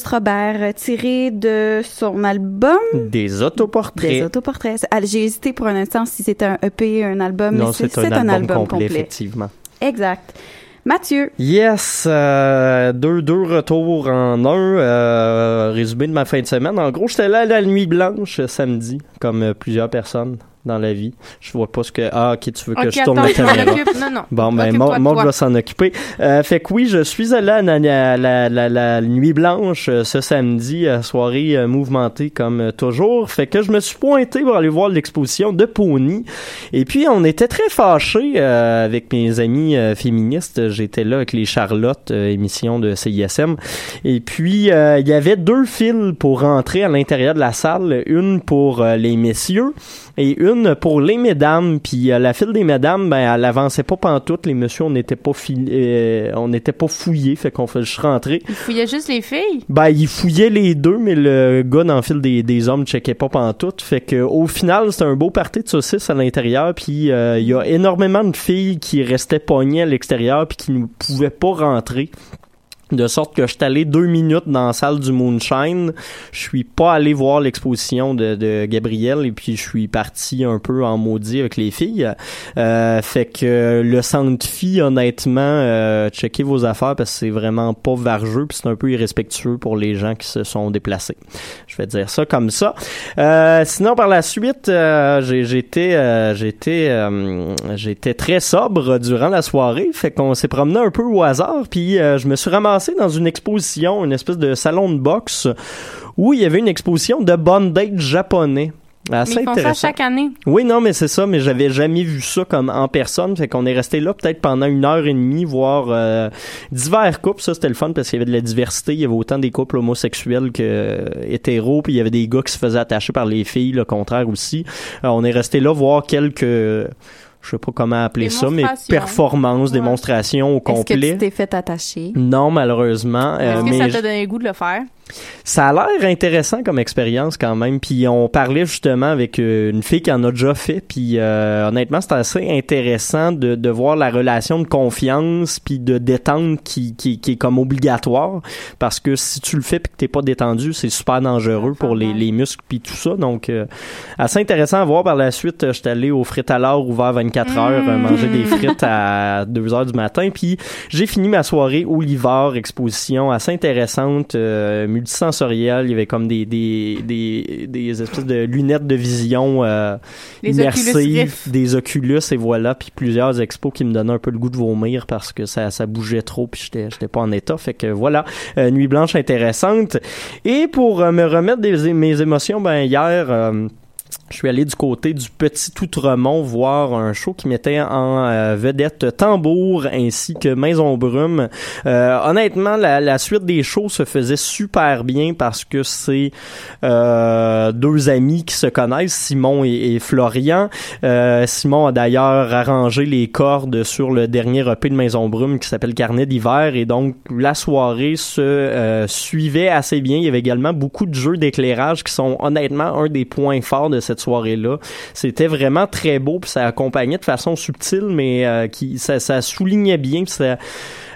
Robert, euh, tiré de son album Des autoportraits. Des autoportraits. Ah, J'ai hésité pour un instant si c'était un EP, un album, non, mais c'est un, album, complet, effectivement. Exact. Mathieu, Yes, euh, deux, deux retours en un. Euh, résumé de ma fin de semaine. En gros, j'étais là à la nuit blanche samedi, comme plusieurs personnes dans la vie. Je vois pas ce que... Ah, ok, tu veux que je tourne attends, la caméra. Non, non. Bon, ben, Maud toi. va s'en occuper. Euh, fait que oui, je suis allé à la, la, la, la, nuit blanche euh, ce samedi, à soirée euh, mouvementée comme euh, toujours. Fait que je me suis pointé pour aller voir l'exposition de Pony. Et puis, on était très fâchés euh, avec mes amis euh, féministes. J'étais là avec les Charlottes, euh, émission de CISM. Et puis, euh, il y avait deux files pour rentrer à l'intérieur de la salle. Une pour euh, les messieurs et une pour les mesdames. Puis euh, la file des mesdames, ben, elle avançait pas pantoute. Les messieurs, on n'était pas, fil- euh, on n'était pas fouillés. Fait qu'on fait juste rentrer. Il fouillait juste les filles? Ben, il fouillait les deux, mais le gars dans le fil des, des hommes checkait pas pantoute. Fait que au final, c'était un beau party de saucisses à l'intérieur. Puis euh, il y a énormément de filles qui restaient pognées à l'extérieur puis qui ne pouvaient pas rentrer. De sorte que je suis allé deux minutes dans la salle du Moonshine. Je suis pas allé voir l'exposition de, de Gabriel et puis je suis parti un peu en maudit avec les filles. Euh, fait que le centre fille, honnêtement, euh, checkez vos affaires parce que c'est vraiment pas vargeux puis c'est un peu irrespectueux pour les gens qui se sont déplacés. Je vais dire ça comme ça. Euh, sinon, par la suite, euh, j'étais euh, j'étais euh, j'étais très sobre durant la soirée. Fait qu'on s'est promené un peu au hasard puis je me suis ramassé dans une exposition, une espèce de salon de boxe où il y avait une exposition de bondage japonais. Assez Mais ils font ça chaque année. Oui, non, mais c'est ça, mais j'avais jamais vu ça comme en personne. Fait qu'on est resté là peut-être pendant une heure et demie, voire euh, divers couples. Ça, c'était le fun parce qu'il y avait de la diversité. Il y avait autant des couples homosexuels que euh, hétéros, puis il y avait des gars qui se faisaient attacher par les filles, le contraire aussi. Euh, on est resté là voir quelques je sais pas comment appeler ça, mais Démonstrations. performances, démonstrations au Est-ce que complet. tu t'es fait attacher? Non, malheureusement. euh, Est-ce que mais ça t'a donné le goût de le faire? Ça a l'air intéressant comme expérience quand même. Puis on parlait justement avec euh, une fille qui en a déjà fait. Puis euh, honnêtement, c'est assez intéressant de, de voir la relation de confiance puis de détente qui, qui, qui est comme obligatoire. Parce que si tu le fais puis que t'es pas détendu, c'est super dangereux pour les, les muscles puis tout ça. Donc euh, assez intéressant à voir. Par la suite, j'étais allé au frites à l'heure ouvert 24 heures euh, manger des frites à 2 heures du matin. Puis j'ai fini ma soirée au exposition assez intéressante, euh, multisensorielle. Il y avait comme des, des, des, des espèces de lunettes de vision euh, Oculus immersives, des Oculus et voilà. Puis plusieurs expos qui me donnaient un peu le goût de vomir parce que ça, ça bougeait trop puis j'étais, j'étais pas en état. Fait que voilà, euh, nuit blanche intéressante. Et pour euh, me remettre des, mes émotions, ben hier... je suis allé du côté du Petit Outremont voir un show qui mettait en euh, vedette Tambour ainsi que Maison Brume. Euh, honnêtement, la, la suite des shows se faisait super bien parce que c'est euh, deux amis qui se connaissent, Simon et, et Florian. Euh, Simon a d'ailleurs arrangé les cordes sur le dernier EP de Maison Brume qui s'appelle Carnet d'hiver et donc la soirée se euh, suivait assez bien. Il y avait également beaucoup de jeux d'éclairage qui sont honnêtement un des points forts de cette soirée-là. C'était vraiment très beau, puis ça accompagnait de façon subtile, mais euh, qui ça, soulignait bien, puis ça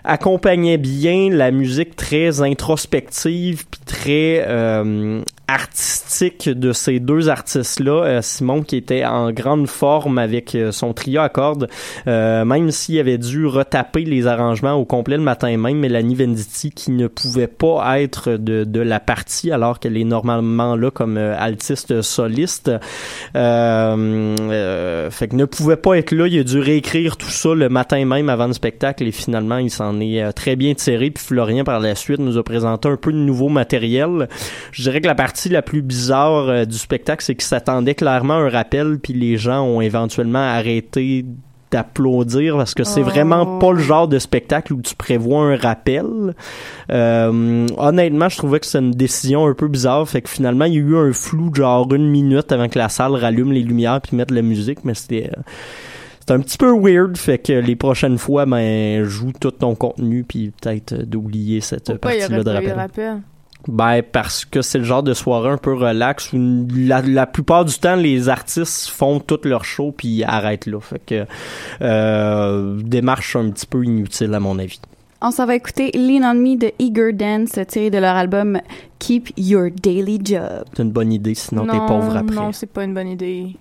accompagnait bien la musique très introspective puis très euh, artistique de ces deux artistes-là. Euh, Simon qui était en grande forme avec euh, son trio à cordes, euh, même s'il avait dû retaper les arrangements au complet le matin même, Mélanie Venditti qui ne pouvait pas être de, de la partie alors qu'elle est normalement là comme euh, altiste soliste. Euh, euh, fait que ne pouvait pas être là. Il a dû réécrire tout ça le matin même avant le spectacle et finalement il s'en est euh, très bien tiré. Puis Florian par la suite nous a présenté un peu de nouveau matériel. Je dirais que la partie la plus bizarre euh, du spectacle, c'est qu'il s'attendait clairement à un rappel, puis les gens ont éventuellement arrêté d'applaudir parce que c'est vraiment pas le genre de spectacle où tu prévois un rappel. Euh, honnêtement, je trouvais que c'était une décision un peu bizarre, fait que finalement il y a eu un flou genre une minute avant que la salle rallume les lumières puis mette la musique, mais c'était euh, c'est un petit peu weird, fait que les prochaines fois, ben, joue tout ton contenu, puis peut-être euh, d'oublier cette partie-là de rappel. de rappel? Ben, parce que c'est le genre de soirée un peu relax où la, la plupart du temps, les artistes font tout leur show puis ils arrêtent là. Fait que, euh, démarche un petit peu inutile à mon avis. On s'en va écouter Lean on Me de Eager Dance, tiré de leur album Keep Your Daily Job. C'est une bonne idée, sinon t'es pauvre après. Non, c'est pas une bonne idée.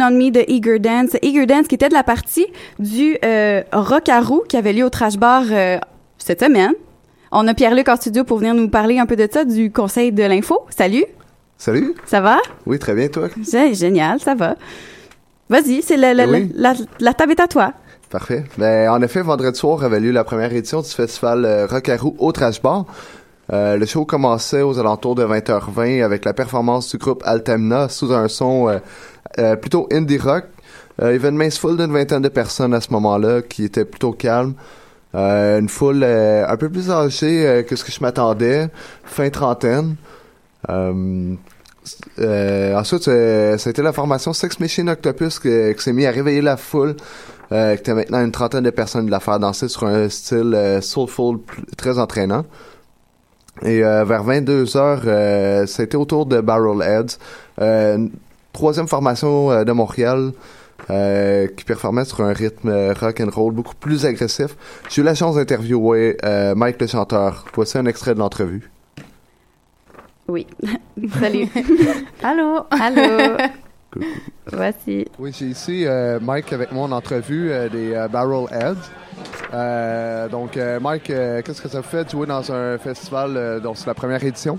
Lean on Me de Eager Dance. Eager Dance qui était de la partie du euh, Rock à roue qui avait lieu au Trash Bar euh, cette semaine. On a Pierre-Luc en studio pour venir nous parler un peu de ça, du Conseil de l'info. Salut, Salut. ça va? Oui, très bien, toi. Gé- Génial, ça va. Vas-y, c'est la, la, oui. la, la table est à toi. Parfait. Ben, en effet, vendredi soir avait lieu la première édition du festival euh, Rock à Roux au Trash Bar. Euh, le show commençait aux alentours de 20h20 avec la performance du groupe Altamna sous un son euh, euh, plutôt indie rock. Euh, il y avait une mince foule d'une vingtaine de personnes à ce moment-là qui était plutôt calme. Euh, une foule euh, un peu plus âgée que ce que je m'attendais, fin trentaine. Ensuite, été la formation Sex Machine Octopus que- qui s'est mis à réveiller la foule. Euh, qui était maintenant une trentaine de personnes de la faire danser sur un style soulful très entraînant. Et vers 22 heures, été autour de Barrel Heads, une troisième formation euh, de Montréal euh, qui performait sur un rythme euh, rock and roll beaucoup plus agressif. J'ai eu la chance d'interviewer euh, Mike le chanteur. Voici un extrait de l'entrevue. Oui. Salut. Allô. Allô. Voici. Oui, j'ai ici euh, Mike avec moi en entrevue euh, des euh, Barrel Heads. Euh, donc, euh, Mike, euh, qu'est-ce que ça fait de jouer dans un festival euh, dont c'est la première édition?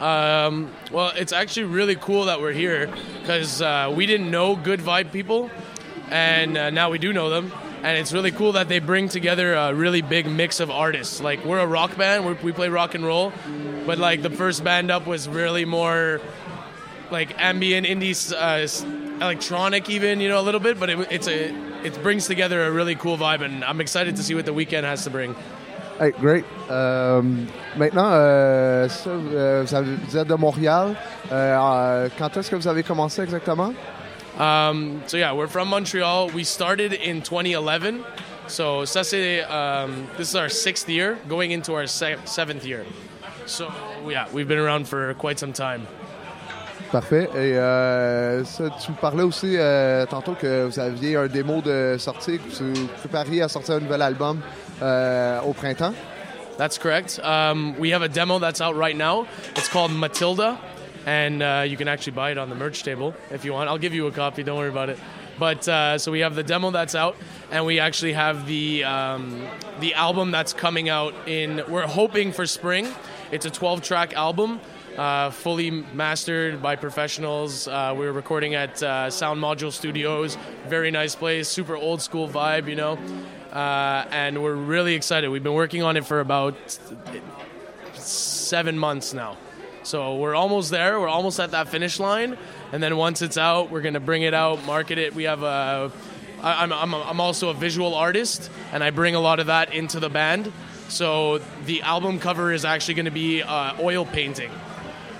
Um, well, it's actually really cool that we're here because uh, we didn't know Good Vibe people, and uh, now we do know them. And it's really cool that they bring together a really big mix of artists. Like we're a rock band, we're, we play rock and roll, but like the first band up was really more like ambient indie, uh, electronic, even you know a little bit. But it, it's a it brings together a really cool vibe, and I'm excited to see what the weekend has to bring. Hey, great. Euh, maintenant, euh, ça, euh, vous, êtes de Montréal. Euh, euh, quand est-ce que vous avez commencé exactement? Um, so yeah, we're from Montreal. We started in 2011. So ça c'est um, this is our sixth year, going into our se- seventh year. So yeah, we've been around for quite some time. Parfait. Et euh, ça, tu me parlais aussi euh, tantôt que vous aviez un démo de sortie, que vous prépariez à sortir un nouvel album euh, au printemps. That's correct. Um, we have a demo that's out right now. It's called Matilda, and uh, you can actually buy it on the merch table if you want. I'll give you a copy. Don't worry about it. But uh, so we have the demo that's out, and we actually have the um, the album that's coming out in. We're hoping for spring. It's a 12-track album. Uh, fully mastered by professionals. Uh, we were recording at uh, Sound Module Studios. Very nice place, super old school vibe, you know. Uh, and we're really excited. We've been working on it for about seven months now. So we're almost there. We're almost at that finish line. And then once it's out, we're going to bring it out, market it. We have a. I'm, I'm, I'm also a visual artist, and I bring a lot of that into the band. So the album cover is actually going to be uh, oil painting,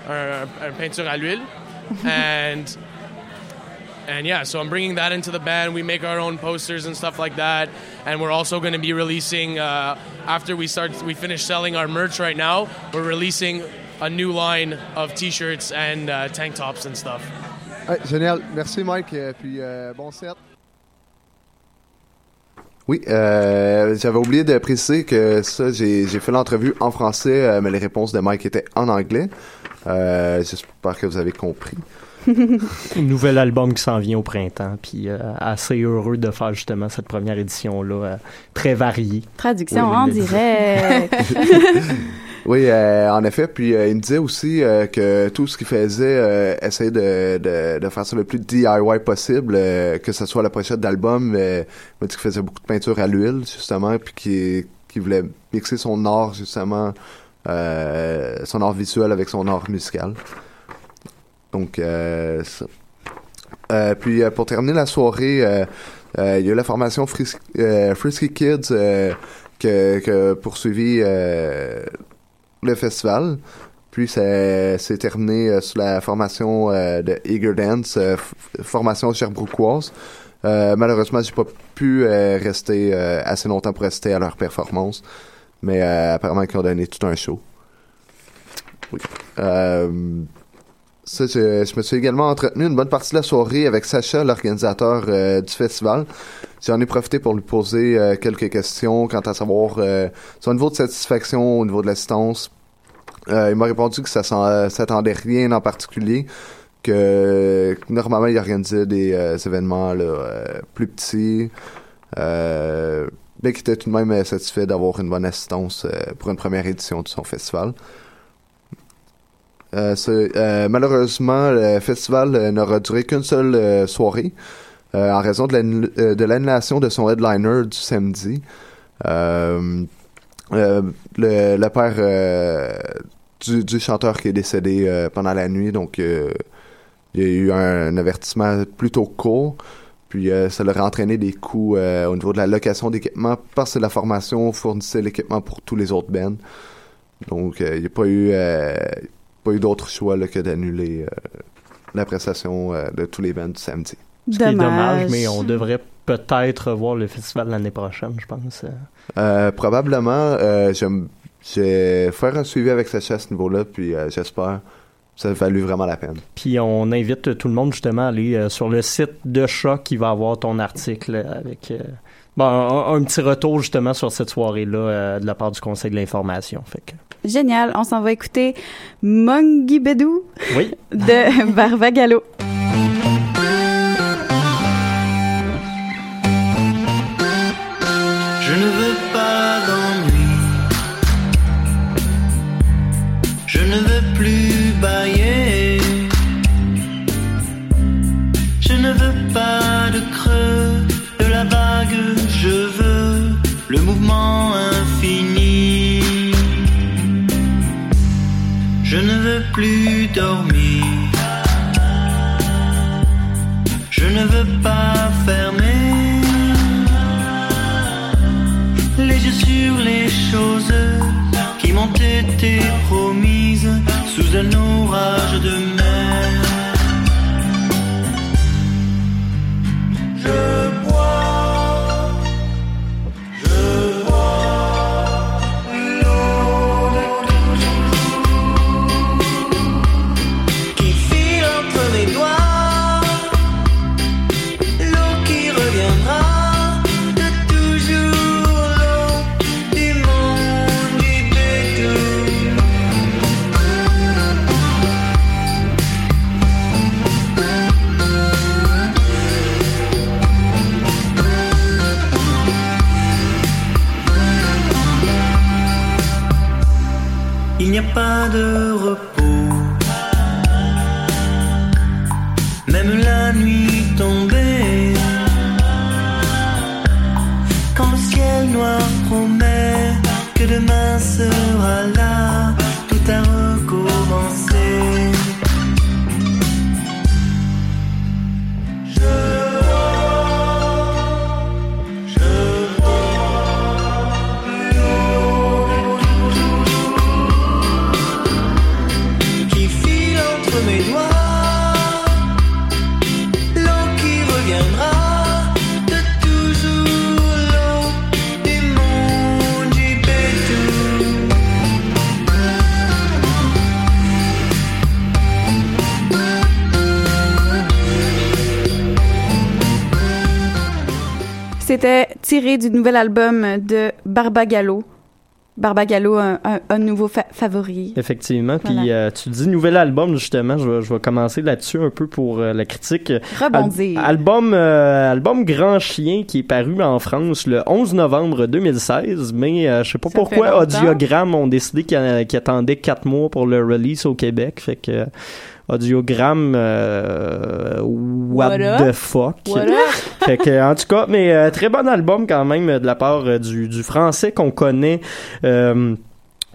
à l'huile. and and yeah, so I'm bringing that into the band. We make our own posters and stuff like that, and we're also going to be releasing uh, after we start. We finish selling our merch right now. We're releasing a new line of T-shirts and uh, tank tops and stuff. Hey, génial. Merci, Mike. Et puis, euh, bon set. Oui, euh, j'avais oublié de préciser que ça, j'ai j'ai fait l'entrevue en français, euh, mais les réponses de Mike étaient en anglais. Euh, J'espère que vous avez compris. Nouvel album qui s'en vient au printemps, puis euh, assez heureux de faire justement cette première édition-là, euh, très variée. Traduction Oui, en direct. Oui, euh, en effet. Puis euh, il me disait aussi euh, que tout ce qu'il faisait, euh, essayait de, de, de faire ça le plus DIY possible, euh, que ce soit la pochette d'album. Euh, il m'a dit qu'il faisait beaucoup de peinture à l'huile, justement, puis qu'il qu'il voulait mixer son art, justement, euh, son art visuel avec son art musical. Donc, euh. Euh, puis euh, pour terminer la soirée, euh, il y a eu la formation Fris- Frisky Kids que, que poursuivi euh, le festival. Puis ça s'est terminé sur la formation de Eager Dance, formation cherbrouquoise. Euh, malheureusement, j'ai pas pu rester assez longtemps pour rester à leur performance, mais euh, apparemment ils ont donné tout un show. Oui. Euh, ça, je, je me suis également entretenu une bonne partie de la soirée avec Sacha, l'organisateur euh, du festival. J'en ai profité pour lui poser euh, quelques questions quant à savoir euh, son niveau de satisfaction au niveau de l'assistance. Euh, il m'a répondu que ça euh, s'attendait rien en particulier, que normalement il organisait des euh, événements là, euh, plus petits, euh, mais qui était tout de même euh, satisfait d'avoir une bonne assistance euh, pour une première édition de son festival. Euh, malheureusement, le festival n'aura duré qu'une seule soirée en raison de l'annu- de l'annulation de son headliner du samedi. Le, père du, chanteur qui est décédé pendant la nuit, donc il y a eu un, avertissement plutôt court. Puis euh, ça leur a entraîné des coûts euh, au niveau de la location d'équipement parce que la formation fournissait l'équipement pour tous les autres bands. Donc euh, il n'y a pas eu euh, pas eu d'autre choix là, que d'annuler euh, la prestation euh, de tous les bands du samedi. Ce qui est dommage, mais on devrait peut-être voir le festival l'année prochaine, je pense. Euh, probablement, euh, je vais faire un suivi avec Sacha à ce niveau-là, puis euh, j'espère ça a valu vraiment la peine. Puis on invite tout le monde justement à aller euh, sur le site de Choc qui va avoir ton article avec euh, bon, un, un petit retour justement sur cette soirée-là euh, de la part du Conseil de l'information. Fait que, Génial. On s'en va écouter Mongi Bedou oui. de Barbagalo. Je ne veux pas fermer les yeux sur les choses qui m'ont été promises sous un orage ciel noir promet que demain sera là, tout a recommencé. C'était tiré du nouvel album de Barbagallo. Barbagallo, un, un, un nouveau fa- favori. Effectivement. Puis Voilà. euh, tu dis nouvel album, justement. Je vais, je vais commencer là-dessus un peu pour euh, la critique. Rebondir. Al- album, euh, album Grand Chien qui est paru en France le 11 novembre 2016. Mais je sais pas Ça pourquoi. Audiogramme ont décidé qu'ils attendaient quatre mois pour le release au Québec. Fait que Audiogramme, euh, what, the fuck. What fait que, en tout cas, mais euh, très bon album quand même euh, de la part euh, du, du français qu'on connaît. euh,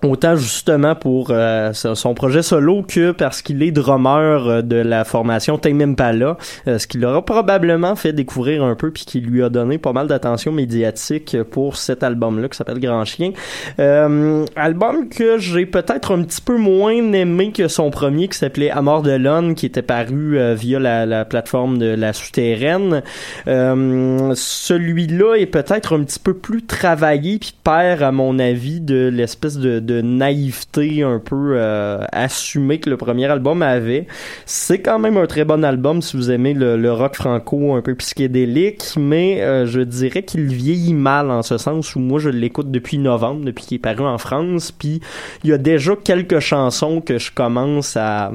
Autant justement pour euh, son projet solo que parce qu'il est drummer euh, de la formation Tame Impala, euh, ce qui l'aura probablement fait découvrir un peu puis qui lui a donné pas mal d'attention médiatique pour cet album-là qui s'appelle Grand Chien. Euh, album que j'ai peut-être un petit peu moins aimé que son premier qui s'appelait Amor de l'On qui était paru euh, via la, la plateforme de la souterraine. Celui-là est peut-être un petit peu plus travaillé puis perd à mon avis de l'espèce de, de naïveté un peu euh, assumée que le premier album avait. C'est quand même un très bon album si vous aimez le, rock franco un peu psychédélique, mais euh, je dirais qu'il vieillit mal en ce sens où moi je l'écoute depuis novembre, depuis qu'il est paru en France, puis il y a déjà quelques chansons que je commence à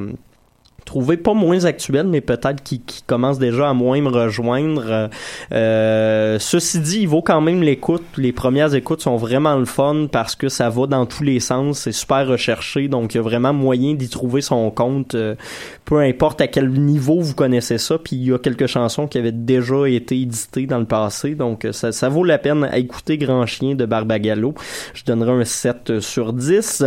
trouvé pas moins actuel, mais peut-être qui, commence déjà à moins me rejoindre. Euh, ceci dit, il vaut quand même l'écoute. Les premières écoutes sont vraiment le fun parce que ça va dans tous les sens. C'est super recherché, donc il y a vraiment moyen d'y trouver son compte. euh, peu importe à quel niveau vous connaissez ça. Puis il y a quelques chansons qui avaient déjà été éditées dans le passé, donc euh, ça, ça vaut la peine à écouter Grand Chien de Barbagallo. Je donnerai un 7 sur 10.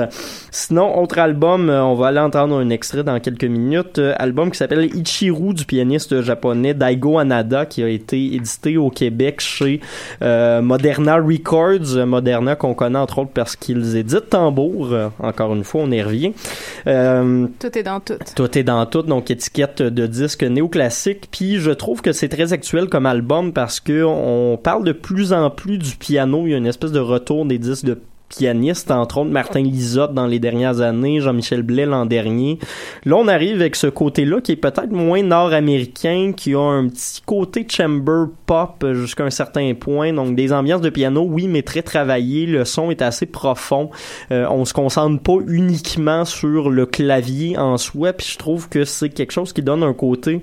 Sinon, autre album, euh, on va aller entendre un extrait dans quelques minutes. Euh, album qui s'appelle Ichiru du pianiste japonais Daigo Anada qui a été édité au Québec chez euh, Moderna Records. Moderna qu'on connaît entre autres parce qu'ils éditent Tambour. Euh, encore une fois, on y revient. Euh, Tout est dans tout. tout est dans tout, donc étiquette de disque néoclassique. Puis je trouve que c'est très actuel comme album parce que on parle de plus en plus du piano. Il y a une espèce de retour des disques de pianistes, entre autres Martin Lisotte dans les dernières années, Jean-Michel Blais l'an dernier. Là, on arrive avec ce côté-là qui est peut-être moins nord-américain, qui a un petit côté chamber pop jusqu'à un certain point. Donc des ambiances de piano, oui, mais très travaillées. Le son est assez profond. Euh, on se concentre pas uniquement sur le clavier en soi. Puis je trouve que c'est quelque chose qui donne un côté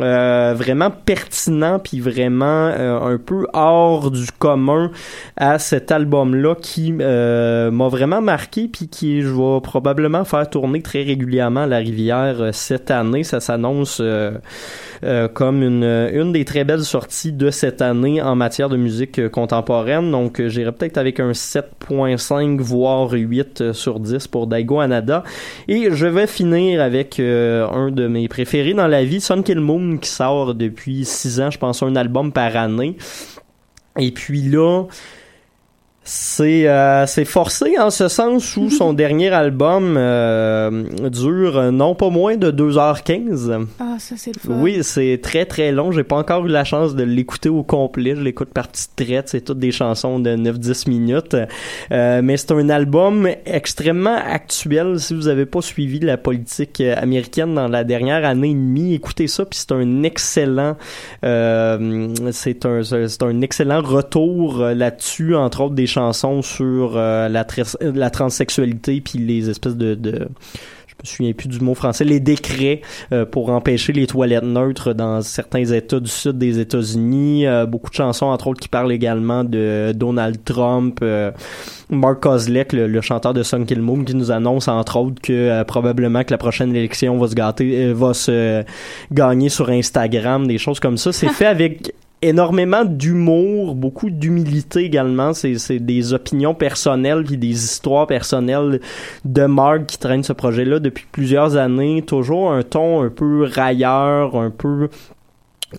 euh, vraiment pertinent puis vraiment euh, un peu hors du commun à cet album-là qui euh, m'a vraiment marqué puis qui je vais probablement faire tourner très régulièrement la rivière euh, cette année. Ça s'annonce euh, comme une, une des très belles sorties de cette année en matière de musique contemporaine. Donc j'irai peut-être avec un 7.5 voire 8 euh, sur 10 pour Daigo Anada. Et je vais finir avec un de mes préférés dans la vie, Sun Kill Moon, qui sort depuis 6 ans, je pense, un album par année. Et puis là, c'est euh, c'est forcé en ce sens où son dernier album euh, dure euh, non pas moins de 2h15. Ah, ça, c'est le fun. Oui, c'est très très long. J'ai pas encore eu la chance de l'écouter au complet. Je l'écoute par petites traites. C'est toutes des chansons de 9-10 minutes. Euh, mais c'est un album extrêmement actuel. Si vous avez pas suivi la politique américaine dans la dernière année et demie, écoutez ça. Puis c'est un excellent, euh, c'est un, c'est un excellent retour euh, là-dessus. Entre autres des chansons sur euh, la, tras- la transsexualité puis les espèces de, de je me souviens plus du mot français, les décrets euh, pour empêcher les toilettes neutres dans certains États du sud des États-Unis. Euh, beaucoup de chansons, entre autres, qui parlent également de Donald Trump. euh, Mark Kozlek, le, le chanteur de Sun Kill Moon, qui nous annonce, entre autres, que euh, probablement que la prochaine élection va se gâter, euh, va se gagner sur Instagram, des choses comme ça. C'est fait avec énormément d'humour, beaucoup d'humilité également. C'est, des opinions personnelles puis des histoires personnelles de Mark qui traîne ce projet-là depuis plusieurs années. Toujours un ton un peu railleur, un peu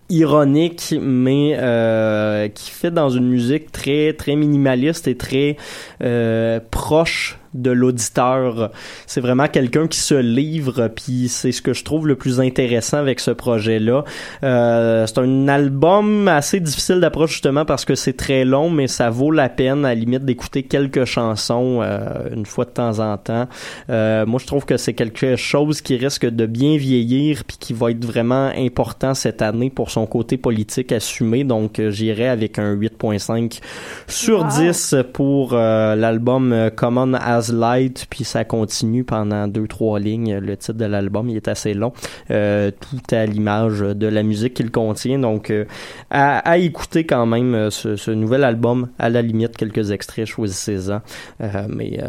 ironique, mais euh, qui fait dans une musique très très minimaliste et très euh, proche de l'auditeur. C'est vraiment quelqu'un qui se livre, puis c'est ce que je trouve le plus intéressant avec ce projet-là. Euh, c'est un album assez difficile d'approche justement parce que c'est très long, mais ça vaut la peine à la limite d'écouter quelques chansons euh, une fois de temps en temps. Euh, moi, je trouve que c'est quelque chose qui risque de bien vieillir puis qui va être vraiment important cette année pour son côté politique assumé. Donc, euh, j'irai avec un 8.5 sur 10 pour l'album Common as Light, puis ça continue pendant deux trois lignes. Le titre de l'album, il est assez long, euh, tout à l'image de la musique qu'il contient. Donc, euh, à, à écouter quand même euh, ce, ce nouvel album. À la limite, quelques extraits, choisissez-en. Euh, mais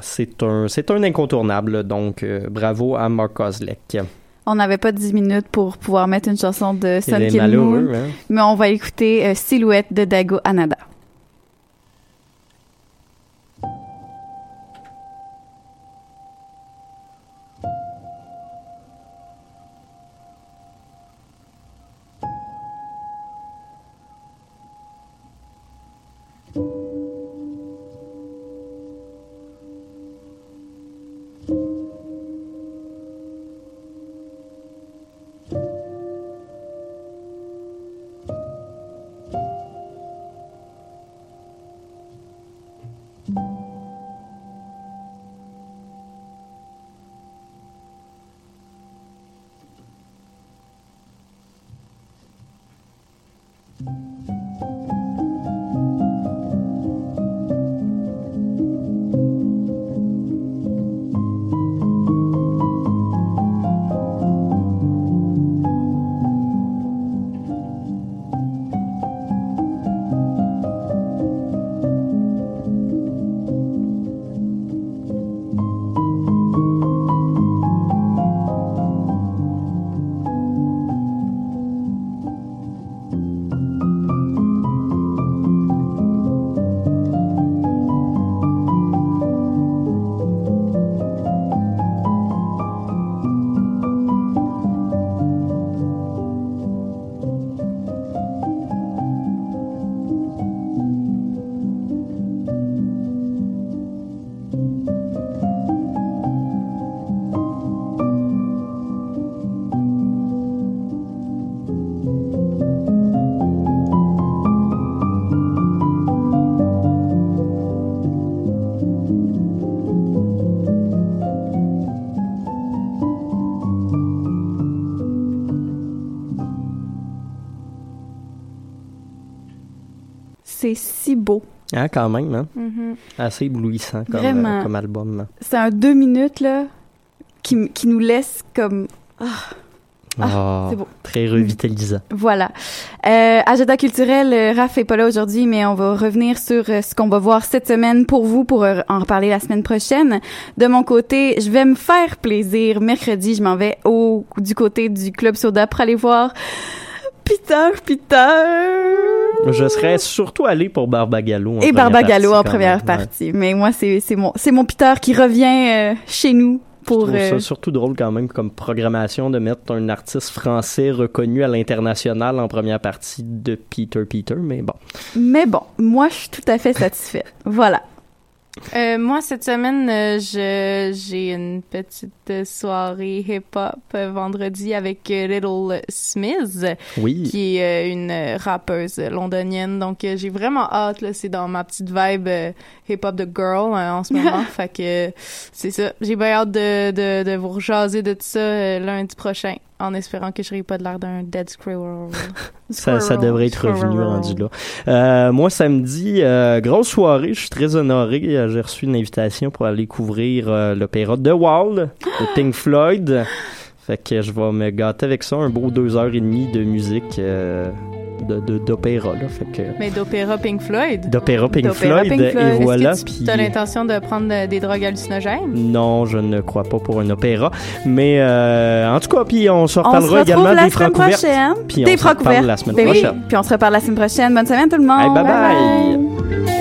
c'est un c'est un incontournable. Donc, bravo à Mark Kozlek. On n'avait pas 10 minutes pour pouvoir mettre une chanson de Sun Moon, hein? mais on va écouter Silhouette de Dago Anada. Quand même, hein? Mhm. Assez éblouissant comme, euh, comme album. C'est un deux minutes, là, qui, qui nous laisse comme... Ah. Ah, Ah, c'est beau. Très revitalisant. Voilà. Euh, agenda culturel, euh, Raph est pas là aujourd'hui, mais on va revenir sur euh, ce qu'on va voir cette semaine pour vous, pour en reparler la semaine prochaine. De mon côté, je vais me faire plaisir. Mercredi, je m'en vais au du côté du Club Soda pour aller voir Peter, Peter. Je serais surtout allé pour Barbagallo. en Et Barbagallo en première même. Ouais. partie. Mais moi, c'est mon, mon Peter qui revient euh, chez nous pour... Je trouve ça euh, surtout drôle quand même comme programmation de mettre un artiste français reconnu à l'international en première partie de Peter Peter, mais bon. Mais bon, moi, je suis tout à fait satisfaite. Voilà. Euh, moi, cette semaine, euh, je j'ai une petite soirée hip-hop euh, vendredi avec Little Smith, Oui. qui est une rappeuse londonienne. Donc, j'ai vraiment hâte. Là, c'est dans ma petite vibe hip-hop de girl euh, en ce moment. fait que c'est ça. J'ai bien hâte de, de, de vous rejaser de tout ça lundi prochain, en espérant que je n'aurai pas de l'air d'un dead squirrel. Ça, devrait être revenu rendu là. Euh, moi, samedi, euh, grosse soirée. Je suis très honoré. Euh, J'ai reçu une invitation pour aller couvrir euh, l'opéra The Wall de Pink Floyd. Fait que je vais me gâter avec ça. Un beau deux heures et demie de musique de de- d'opéra. là. Fait que Mais d'opéra Pink Floyd. d'opéra Pink, Floyd, Pink Floyd. et voilà. Est-ce que tu Puis as l'intention de prendre euh, des drogues hallucinogènes? non, je ne crois pas pour un opéra. Mais euh, en tout cas, puis on se On se reparlera également la des semaine francs ouvertes. Puis des on se reparle la semaine Ben oui. prochaine. Puis on se reparle la semaine prochaine. Bonne semaine tout le monde. Hey, bye bye.